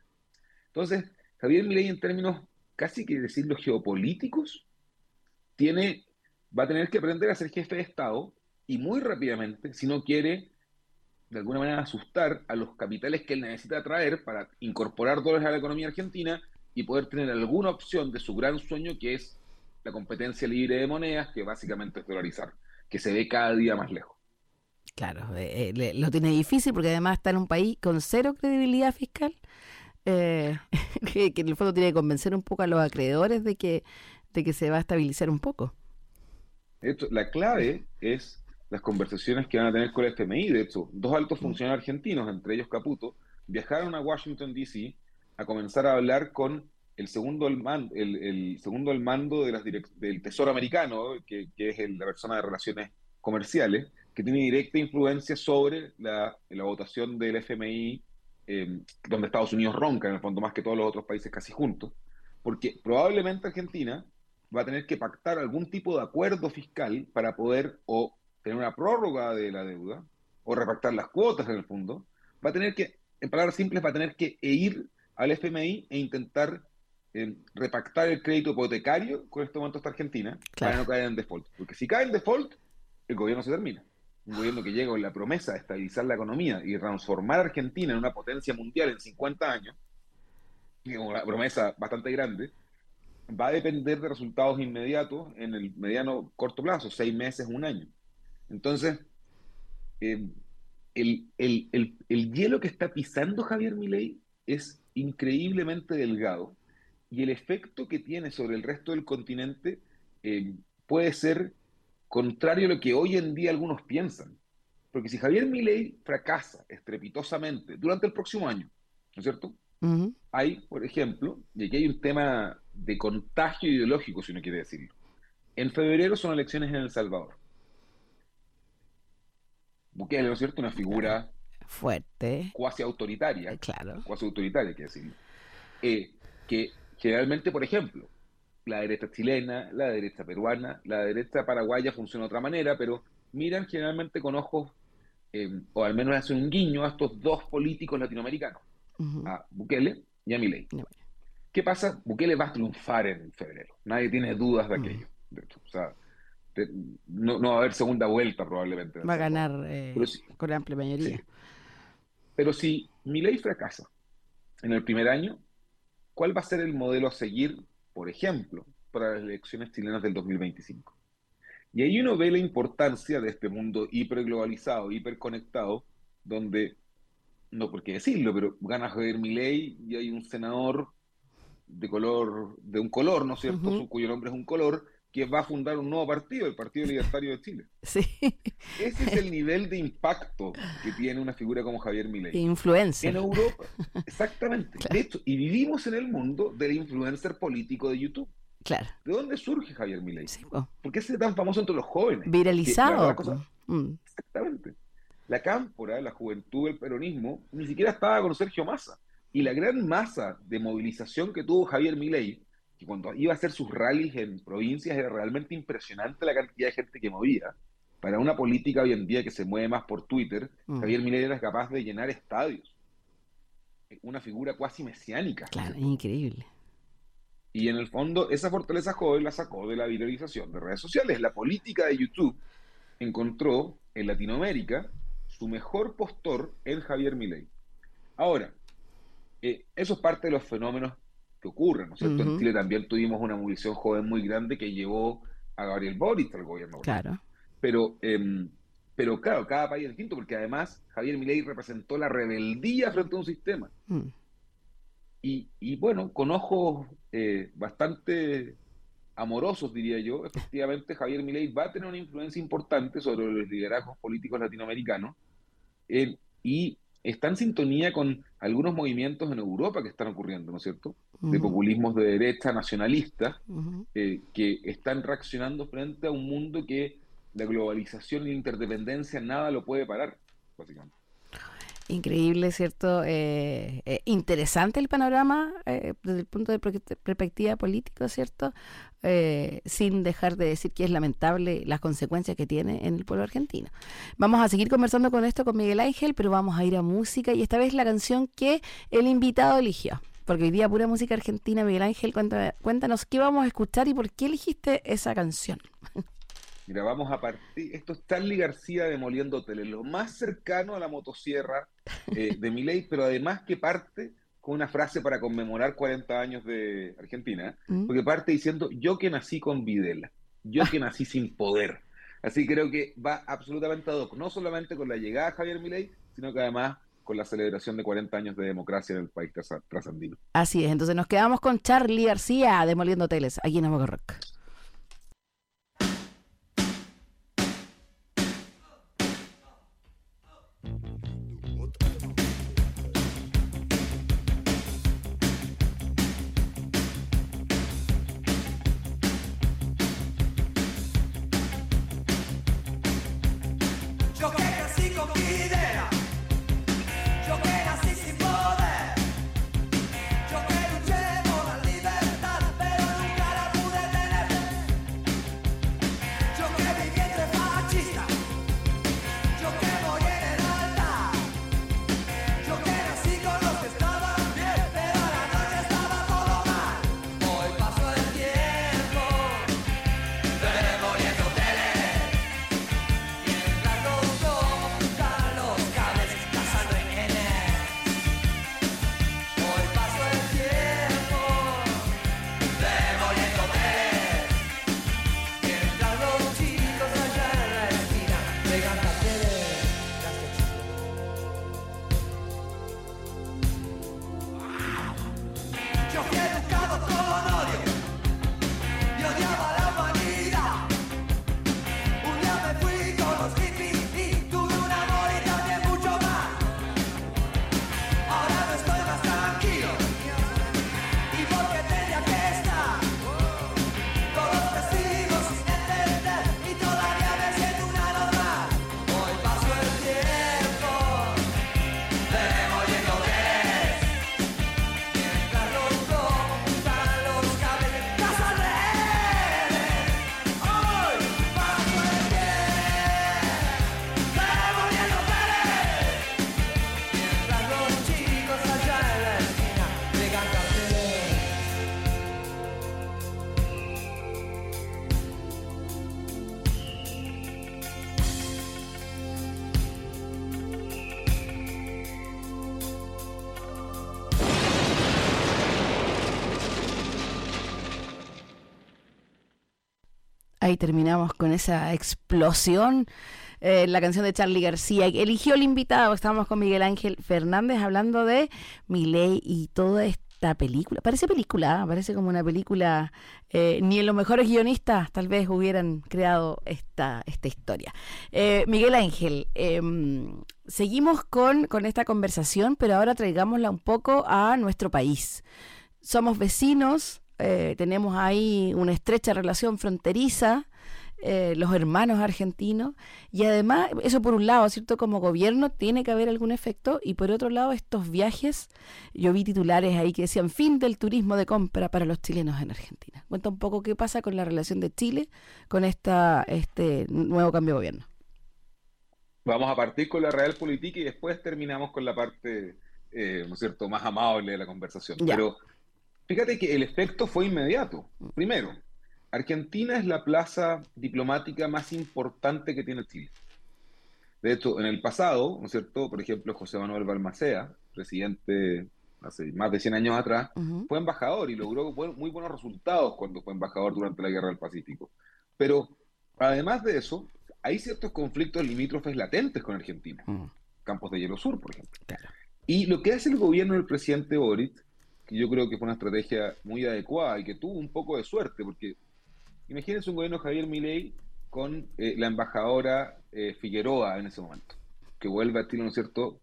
Entonces, Javier Milei, en términos casi que decirlo geopolíticos, tiene, va a tener que aprender a ser jefe de Estado y muy rápidamente, si no quiere de alguna manera asustar a los capitales que él necesita traer para incorporar dólares a la economía argentina y poder tener alguna opción de su gran sueño que es la competencia libre de monedas, que básicamente es dolarizar, que se ve cada día más lejos. Claro, eh, eh, lo tiene difícil porque además está en un país con cero credibilidad fiscal, eh, que, que, en el fondo tiene que convencer un poco a los acreedores de que, de que se va a estabilizar un poco. Esto, la clave es las conversaciones que van a tener con el FMI. De hecho, dos altos mm. funcionarios argentinos, entre ellos Caputo, viajaron a Washington, D.C. a comenzar a hablar con el segundo al mando, el, segundo al mando de las del Tesoro americano, que, es la persona de relaciones comerciales, que tiene directa influencia sobre la, votación del FMI, em, donde Estados Unidos ronca, en el fondo, más que todos los otros países casi juntos, porque probablemente Argentina va a tener que pactar algún tipo de acuerdo fiscal para poder o tener una prórroga de la deuda o repactar las cuotas en el fondo, va a tener que, en palabras simples, va a tener que ir al FMI e intentar eh, repactar el crédito hipotecario con este momento hasta Argentina para no caer en default. Porque si cae en default, el gobierno se termina. Un gobierno que llega con la promesa de estabilizar la economía y transformar a Argentina en una potencia mundial en 50 años, una promesa bastante grande, va a depender de resultados inmediatos en el mediano corto plazo, seis meses, un año. Entonces, eh, el, hielo que está pisando Javier Milei es increíblemente delgado y el efecto que tiene sobre el resto del continente eh, puede ser contrario a lo que hoy en día algunos piensan. Porque si Javier Milei fracasa estrepitosamente durante el próximo año, ¿no es cierto? Hay, por ejemplo, y aquí hay un tema de contagio ideológico, si uno quiere decirlo. En febrero son elecciones en El Salvador. Bukele, ¿no es cierto? Una figura fuerte, cuasi autoritaria, claro, cuasi autoritaria, que decir, eh, que generalmente, por ejemplo, la derecha chilena, la derecha peruana, la derecha paraguaya funciona de otra manera, pero miran generalmente con ojos, eh, o al menos hacen un guiño a estos dos políticos latinoamericanos, a Bukele y a Milei. ¿Qué pasa? Bukele va a triunfar en febrero. Nadie tiene dudas de aquello. O sea, no, va a haber segunda vuelta probablemente. Va a ganar eh, con amplia mayoría. Pero si Milei fracasa en el primer año, ¿cuál va a ser el modelo a seguir, por ejemplo, para las elecciones chilenas del 2025? Y ahí uno ve la importancia de este mundo hiperglobalizado, hiperconectado, donde, no por qué decirlo, pero gana Javier Milei y hay un senador de color, de un color, ¿no es cierto?, cuyo nombre es un color, que va a fundar un nuevo partido, el Partido Libertario de Chile. Sí. Ese es el nivel de impacto que tiene una figura como Javier Milei. Influencer. En Europa, exactamente. De hecho, y vivimos en el mundo del influencer político de YouTube. Claro. ¿De dónde surge Javier Milei? ¿Por qué es tan famoso entre los jóvenes? Viralizado. Mm. Exactamente. La cámpora, la juventud, el peronismo, ni siquiera estaba con Sergio Massa. Y la gran masa de movilización que tuvo Javier Milei, que cuando iba a hacer sus rallies en provincias era realmente impresionante la cantidad de gente que movía. Para una política hoy en día que se mueve más por Twitter, mm. Javier Milei era capaz de llenar estadios. Una figura cuasi mesiánica. Claro, increíble. Y en el fondo, esa fortaleza joven la sacó de la viralización de redes sociales. La política de YouTube encontró en Latinoamérica su mejor postor en Javier Milei. Ahora, eh, eso es parte de los fenómenos que ocurren, ¿no es cierto? En Chile también tuvimos una movilización joven muy grande que llevó a Gabriel Boric al gobierno. Claro. Pero, em, pero claro, cada país es distinto, porque además Javier Milei representó la rebeldía frente a un sistema. Mm. Y, bueno, con ojos eh, bastante amorosos, diría yo, efectivamente Javier Milei va a tener una influencia importante sobre los liderazgos políticos latinoamericanos eh, y está en sintonía con algunos movimientos en Europa que están ocurriendo, ¿no es cierto? De populismos de derecha nacionalistas eh, que están reaccionando frente a un mundo que la globalización y la interdependencia nada lo puede parar, básicamente. Increíble, ¿cierto? Eh, eh, interesante el panorama eh, desde el punto de perspectiva político, ¿cierto? sin dejar de decir que es lamentable las consecuencias que tiene en el pueblo argentino. Vamos a seguir conversando con esto con Miguel Ángel, pero vamos a ir a música y esta vez la canción que el invitado eligió. Porque hoy día pura música argentina, Miguel Ángel, cuéntanos qué vamos a escuchar y por qué elegiste esa canción. Mira, vamos a partir. Esto es Charlie García demoliendo tele, lo más cercano a la motosierra eh, de Miley, pero además que parte con una frase para conmemorar 40 años de Argentina, mm. porque parte diciendo: Yo que nací con Videla, yo que nací sin poder. Así creo que va absolutamente ad hoc, no solamente con la llegada de Javier Milei, sino que además con la celebración de 40 años de democracia en el país trasandino. Así es, entonces nos quedamos con Charlie García demoliendo teles, aquí en Amor Rock. Ahí terminamos con esa explosión. Eh, la canción de Charlie García. Eligió el invitado. Estamos con Miguel Ángel Fernández hablando de Miley y toda esta película. Parece película, ¿ah? parece como una película. Eh, ni en los mejores guionistas tal vez hubieran creado esta, esta historia. Eh, Miguel Ángel, em, seguimos con, con esta conversación, pero ahora traigámosla un poco a nuestro país. Somos vecinos, eh, tenemos ahí una estrecha relación fronteriza, eh, los hermanos argentinos, y además, eso por un lado, ¿cierto? Como gobierno tiene que haber algún efecto, y por otro lado, estos viajes, yo vi titulares ahí que decían fin del turismo de compra para los chilenos en Argentina. Cuenta un poco qué pasa con la relación de Chile con esta, este nuevo cambio de gobierno. Vamos a partir con la real política y después terminamos con la parte, eh, ¿no es cierto?, más amable de la conversación. Pero Fíjate que el efecto fue inmediato. Primero, Argentina es la plaza diplomática más importante que tiene Chile. De hecho, en el pasado, ¿no es cierto? Por ejemplo, José Manuel Balmacea, presidente hace más de 100 años atrás, fue embajador y logró muy buenos resultados cuando fue embajador durante la Guerra del Pacífico. Pero, además de eso, hay ciertos conflictos limítrofes latentes con Argentina. Campos de Hielo Sur, por ejemplo. Y lo que hace el gobierno del presidente Boric que yo creo que fue una estrategia muy adecuada y que tuvo un poco de suerte, porque imagínense un gobierno Javier Milei con eh, la embajadora eh, Figueroa en ese momento, que vuelve a Chile, ¿no es cierto?,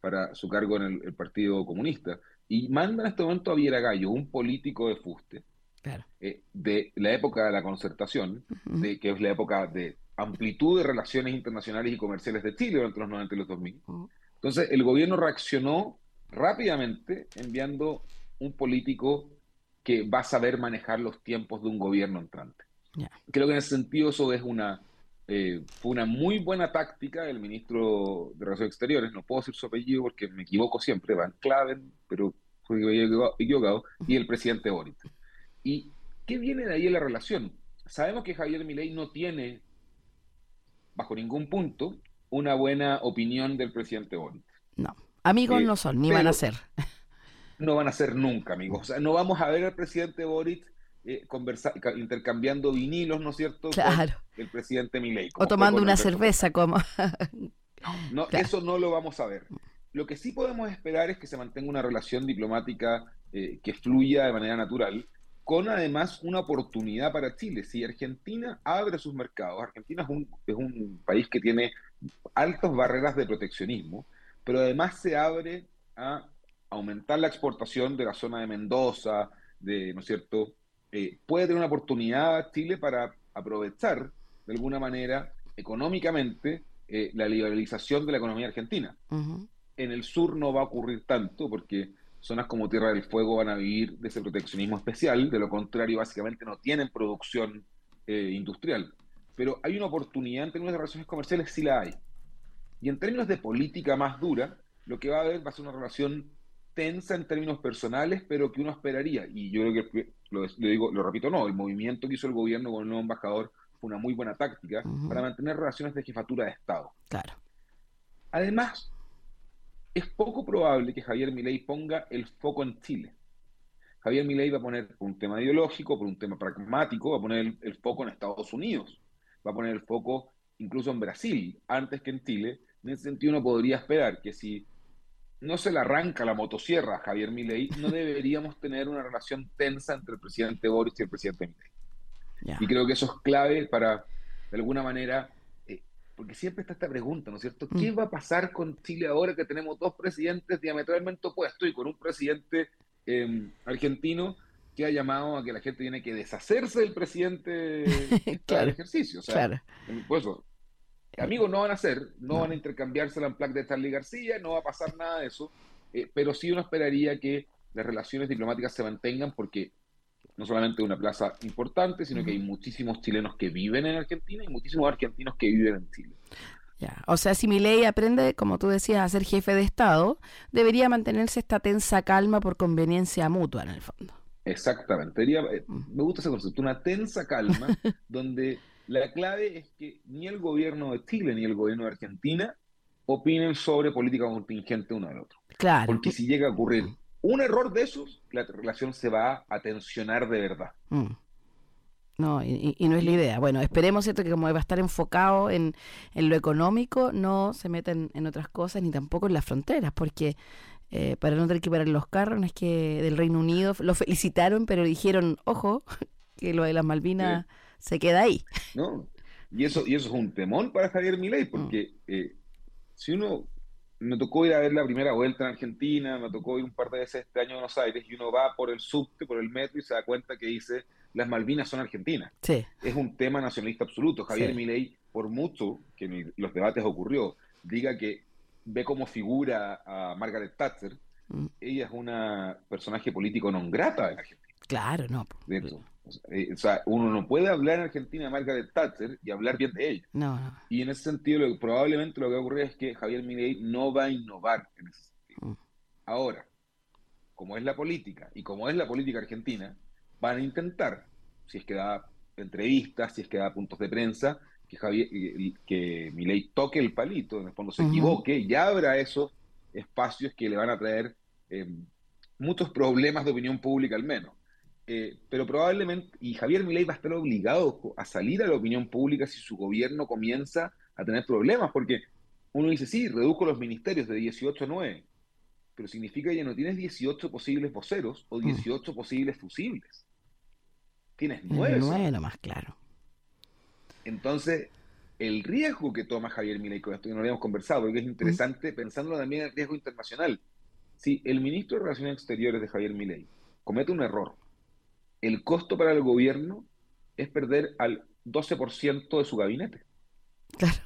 para su cargo en el, Partido Comunista. Y manda en este momento a Viera Gallo, un político de fuste, eh, de la época de la concertación, de, que es la época de amplitud de relaciones internacionales y comerciales de Chile durante los 90 y los 2000. Entonces, el gobierno reaccionó rápidamente enviando un político que va a saber manejar los tiempos de un gobierno entrante. Creo que en ese sentido eso es una, eh, fue una muy buena táctica del ministro de Relaciones Exteriores, no puedo decir su apellido porque me equivoco siempre, Van Claven, pero fue equivocado, y el presidente Boric. ¿Y qué viene de ahí en la relación? Sabemos que Javier Milei no tiene, bajo ningún punto, una buena opinión del presidente Boric. No, amigos eh, no son, ni van a ser no van a ser nunca, amigos. O sea, no vamos a ver al presidente Boric eh, intercambiando vinilos, ¿no es cierto? Claro. el presidente Milei. O tomando una cerveza, como. no, eso no lo vamos a ver. Lo que sí podemos esperar es que se mantenga una relación diplomática eh, que fluya de manera natural, con además una oportunidad para Chile. Si Argentina abre sus mercados, Argentina es un, es un país que tiene altas barreras de proteccionismo, pero además se abre a aumentar la exportación de la zona de Mendoza, de, ¿no es cierto? Eh, puede tener una oportunidad Chile para aprovechar de alguna manera económicamente eh, la liberalización de la economía argentina. En el sur no va a ocurrir tanto porque zonas como Tierra del Fuego van a vivir de ese proteccionismo especial, de lo contrario básicamente no tienen producción eh, industrial. Pero hay una oportunidad en términos de relaciones comerciales, sí la hay. Y en términos de política más dura, lo que va a haber va a ser una relación tensa en términos personales, pero que uno esperaría. Y yo creo que, lo, digo, lo repito, no, el movimiento que hizo el gobierno con el nuevo embajador fue una muy buena táctica para mantener relaciones de jefatura de Estado. Claro. Además, es poco probable que Javier Milei ponga el foco en Chile. Javier Milei va a poner por un tema ideológico, por un tema pragmático, va a poner el, el foco en Estados Unidos, va a poner el foco incluso en Brasil, antes que en Chile. En ese sentido, uno podría esperar que si no se le arranca la motosierra a Javier Milei, no deberíamos tener una relación tensa entre el presidente Boris y el presidente Milei. Y creo que eso es clave para, de alguna manera, eh, porque siempre está esta pregunta, ¿no es cierto? ¿Qué mm. va a pasar con Chile ahora que tenemos dos presidentes diametralmente opuestos y con un presidente em, argentino que ha llamado a que la gente tiene que deshacerse del presidente claro, ejercicio? O sea, pues, Amigos no van a ser, no, van a intercambiarse la placa de Charlie García, no va a pasar nada de eso, eh, pero sí uno esperaría que las relaciones diplomáticas se mantengan porque no solamente es una plaza importante, sino que hay muchísimos chilenos que viven en Argentina y muchísimos argentinos que viven en Chile. Ya. O sea, si mi ley aprende, como tú decías, a ser jefe de Estado, debería mantenerse esta tensa calma por conveniencia mutua, en el fondo. Exactamente. Eh, mm. me gusta ese concepto, una tensa calma donde la clave es que ni el gobierno de Chile ni el gobierno de Argentina opinen sobre política contingente uno del otro. Claro. Porque si llega a ocurrir un error de esos, la relación se va a tensionar de verdad. Mm. No, y, no es la idea. Bueno, esperemos, ¿cierto?, que como va a estar enfocado en, lo económico, no se meten en otras cosas ni tampoco en las fronteras, porque eh, para no tener que parar los carros, no es que del Reino Unido lo felicitaron, pero dijeron, ojo, que lo de las Malvinas se queda ahí. No, y eso, y eso es un temón para Javier Milei, porque mm. eh, si uno me tocó ir a ver la primera vuelta en Argentina, me tocó ir un par de veces este año a Buenos Aires y uno va por el subte, por el metro y se da cuenta que dice las Malvinas son argentinas. Sí. Es un tema nacionalista absoluto. Javier Milei, por mucho que en los debates ocurrió, diga que ve como figura a Margaret Thatcher, mm. ella es una personaje político non grata en Argentina. Claro, no. Eh, o sea, uno no puede hablar en Argentina de Margaret Thatcher y hablar bien de ella. No, no. Y en ese sentido, probablemente lo que va a ocurrir es que Javier Milei no va a innovar en ese sentido. Mm. Ahora, como es la política y como es la política argentina, van a intentar, si es que da entrevistas, si es que da puntos de prensa, que, Javier, que Milei toque el palito, en el fondo se equivoque y abra esos espacios que le van a traer eh, muchos problemas de opinión pública al menos. Eh, pero probablemente, y Javier Milei va a estar obligado a salir a la opinión pública si su gobierno comienza a tener problemas, porque uno dice, sí, redujo los ministerios de 18 a 9, pero significa que ya no tienes 18 posibles voceros o 18 mm. posibles fusibles. Tienes 9. 9 más claro. Entonces, el riesgo que toma Javier Milei con esto que no habíamos conversado, porque es interesante pensando también en el riesgo internacional. Si el ministro de Relaciones Exteriores de Javier Milei comete un error el costo para el gobierno es perder al 12% de su gabinete. Claro.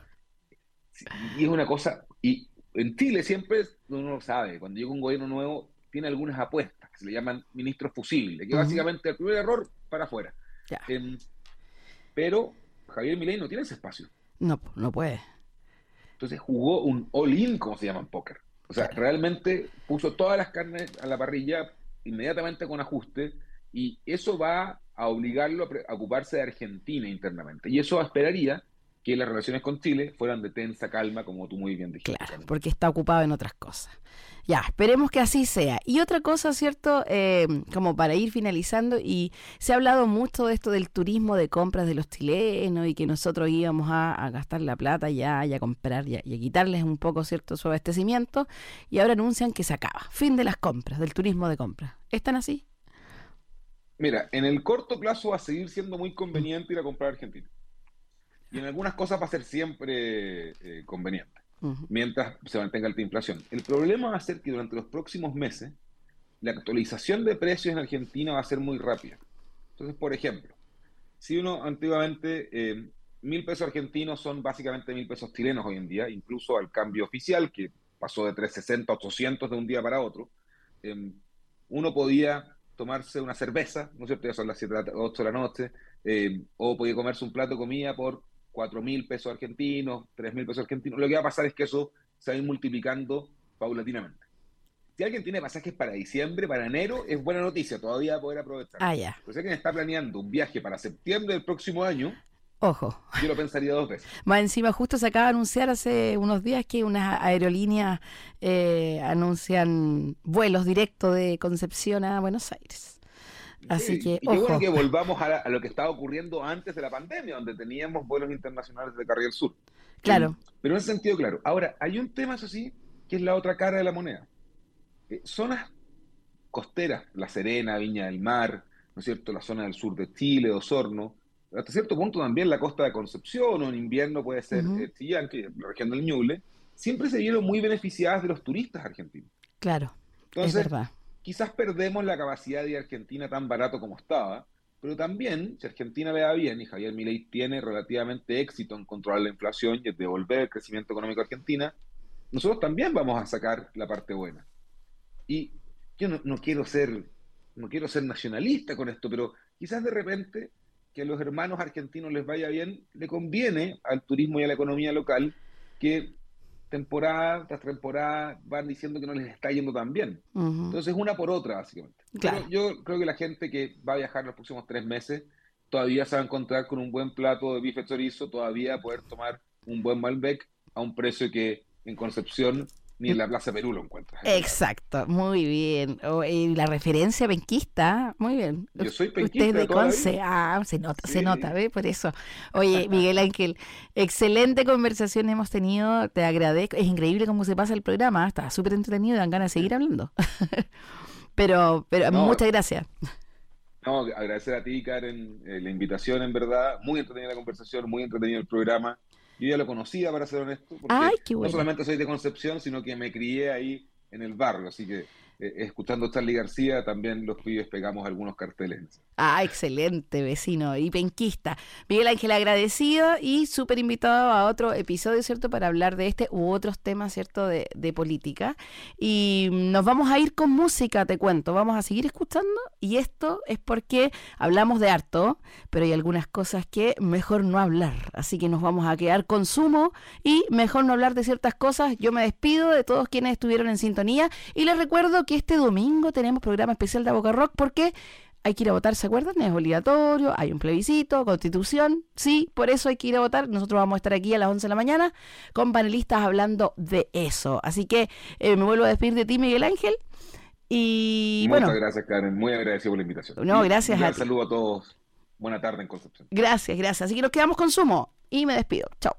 Y es una cosa, y en Chile siempre, uno lo sabe, cuando llega un gobierno nuevo, tiene algunas apuestas que se le llaman ministros fusibles, que básicamente el primer error para afuera. Em, pero Javier Milei no tiene ese espacio. No, no puede. Entonces jugó un all-in, como se llama en póker. O sea, realmente puso todas las carnes a la parrilla inmediatamente con ajuste y eso va a obligarlo a, ocuparse de Argentina internamente. Y eso esperaría que las relaciones con Chile fueran de tensa calma, como tú muy bien dijiste. Claro, porque está ocupado en otras cosas. Ya, esperemos que así sea. Y otra cosa, ¿cierto? Eh, como para ir finalizando, y se ha hablado mucho de esto del turismo de compras de los chilenos y que nosotros íbamos a, gastar la plata ya y a comprar y a, quitarles un poco, ¿cierto?, su abastecimiento. Y ahora anuncian que se acaba. Fin de las compras, del turismo de compras. ¿Están así? Mira, en el corto plazo va a seguir siendo muy conveniente ir a comprar a Argentina. Y en algunas cosas va a ser siempre eh, conveniente, mientras se mantenga alta inflación. El problema va a ser que durante los próximos meses, la actualización de precios en Argentina va a ser muy rápida. Entonces, por ejemplo, si uno antiguamente, eh, mil pesos argentinos son básicamente mil pesos chilenos hoy en día, incluso al cambio oficial, que pasó de 360 a 800 de un día para otro, eh, uno podía tomarse una cerveza, ¿no es cierto? Ya son las 7, 8 de la noche, eh, o podía comerse un plato de comida por 4 mil pesos argentinos, 3 mil pesos argentinos. Lo que va a pasar es que eso se va a ir multiplicando paulatinamente. Si alguien tiene pasajes para diciembre, para enero, es buena noticia, todavía poder aprovechar. Ah, ya. Pero si alguien está planeando un viaje para septiembre del próximo año, Ojo. Yo lo pensaría dos veces. Más encima, justo se acaba de anunciar hace unos días que unas aerolíneas eh, anuncian vuelos directos de Concepción a Buenos Aires. Así que, y qué bueno que volvamos a, lo que estaba ocurriendo antes de la pandemia, donde teníamos vuelos internacionales de Carril Sur. Claro. pero en ese sentido, claro. Ahora, hay un tema, eso sí, que es la otra cara de la moneda. Eh, zonas costeras, La Serena, Viña del Mar, ¿no es cierto? La zona del sur de Chile, Osorno, hasta cierto punto también la costa de Concepción o en invierno puede ser uh la región del Ñuble, siempre se vieron muy beneficiadas de los turistas argentinos. Claro, Entonces, es verdad. Quizás perdemos la capacidad de Argentina tan barato como estaba, pero también, si Argentina le da bien y Javier Milei tiene relativamente éxito en controlar la inflación y devolver el crecimiento económico a Argentina, nosotros también vamos a sacar la parte buena. Y yo no, no quiero ser no quiero ser nacionalista con esto, pero quizás de repente que a los hermanos argentinos les vaya bien, le conviene al turismo y a la economía local que temporada tras temporada van diciendo que no les está yendo tan bien. Entonces, una por otra, básicamente. Yo, creo que la gente que va a viajar los próximos tres meses todavía se va a encontrar con un buen plato de bife chorizo, todavía poder tomar un buen Malbec a un precio que en Concepción ni en la Plaza Perú lo encuentras. Exacto, muy bien. y la referencia penquista, muy bien. Yo soy penquista. Usted de Conce, ah, se nota, se nota, ¿ve? Por eso. Oye, Miguel Ángel, excelente conversación hemos tenido, te agradezco. Es increíble cómo se pasa el programa, está súper entretenido y dan ganas de seguir hablando. pero pero muchas gracias. No, agradecer a ti, Karen, eh, la invitación, en verdad. Muy entretenida la conversación, muy entretenido el programa. Yo ya lo conocía, para ser honesto, porque no solamente soy de Concepción, sino que me crié ahí en el barrio, así que eh, escuchando Charlie García, también los pibes pegamos algunos carteles. Ah, excelente, vecino y penquista. Miguel Ángel agradecido y súper invitado a otro episodio, ¿cierto? Para hablar de este u otros temas, ¿cierto? De, de, política. Y nos vamos a ir con música, te cuento. Vamos a seguir escuchando y esto es porque hablamos de harto, pero hay algunas cosas que mejor no hablar. Así que nos vamos a quedar con sumo y mejor no hablar de ciertas cosas. Yo me despido de todos quienes estuvieron en sintonía y les recuerdo que este domingo tenemos programa especial de Boca Rock porque hay que ir a votar, ¿se acuerdan? Es obligatorio, hay un plebiscito, constitución, sí, por eso hay que ir a votar. Nosotros vamos a estar aquí a las 11 de la mañana con panelistas hablando de eso. Así que eh, me vuelvo a despedir de ti, Miguel Ángel. Y Muchas bueno. gracias, Karen. Muy agradecido por la invitación. No, gracias a ti. saludo a todos. Buena tarde en Concepción. Gracias, gracias. Así que nos quedamos con sumo y me despido. Chao.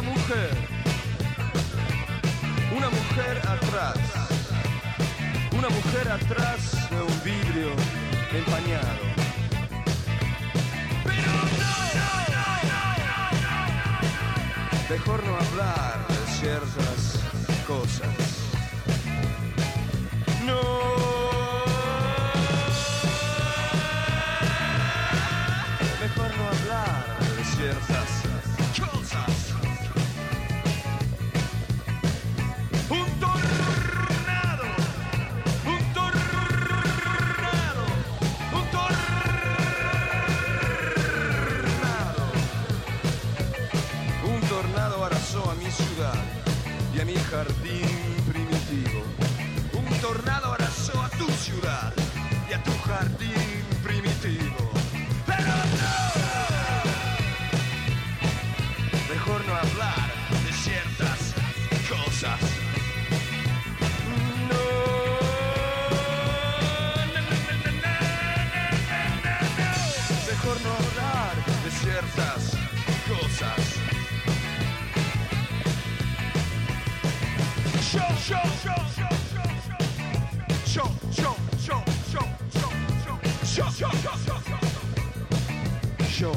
Una mujer, una mujer atrás, una mujer atrás de un vidrio empañado. Pero no, mejor no hablar de ciertas cosas. No. Mejor no hablar de ciertas mi ciudad y a mi jardín primitivo. Un tornado arrasó a tu ciudad y a tu jardín primitivo. Pero no, mejor no hablar de ciertas cosas. No, hablar de ciertas cosas. Yo,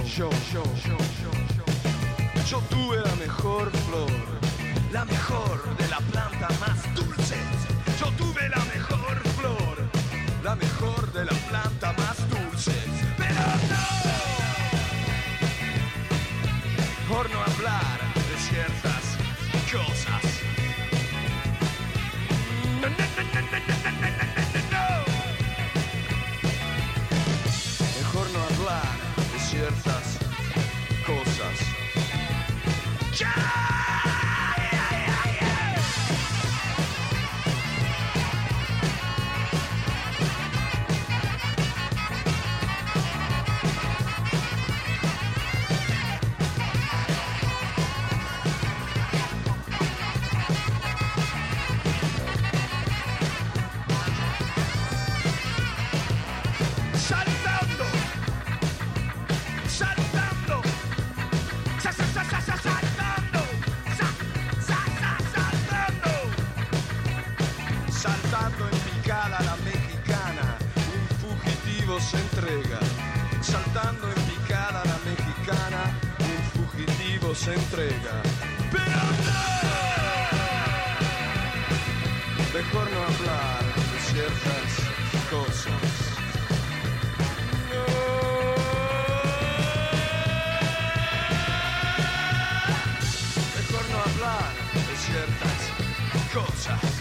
yo, yo, yo, yo, yo tuve la mejor flor, la mejor de la planta. Mejor no hablar de ciertas cosas. Mejor no hablar de ciertas cosas.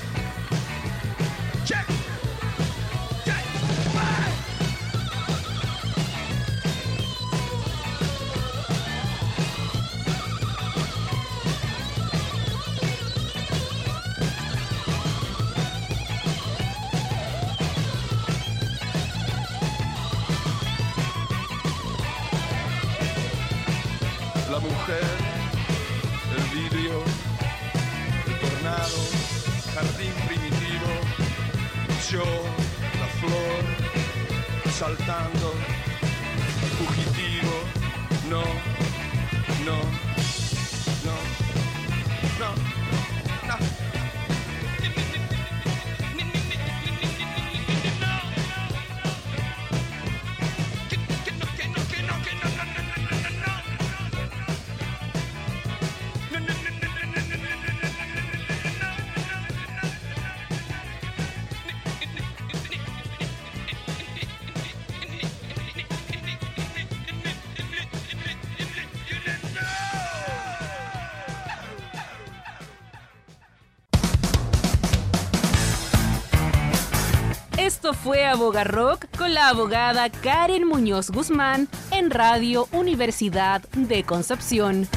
Fue Rock con la abogada Karen Muñoz Guzmán en Radio Universidad de Concepción.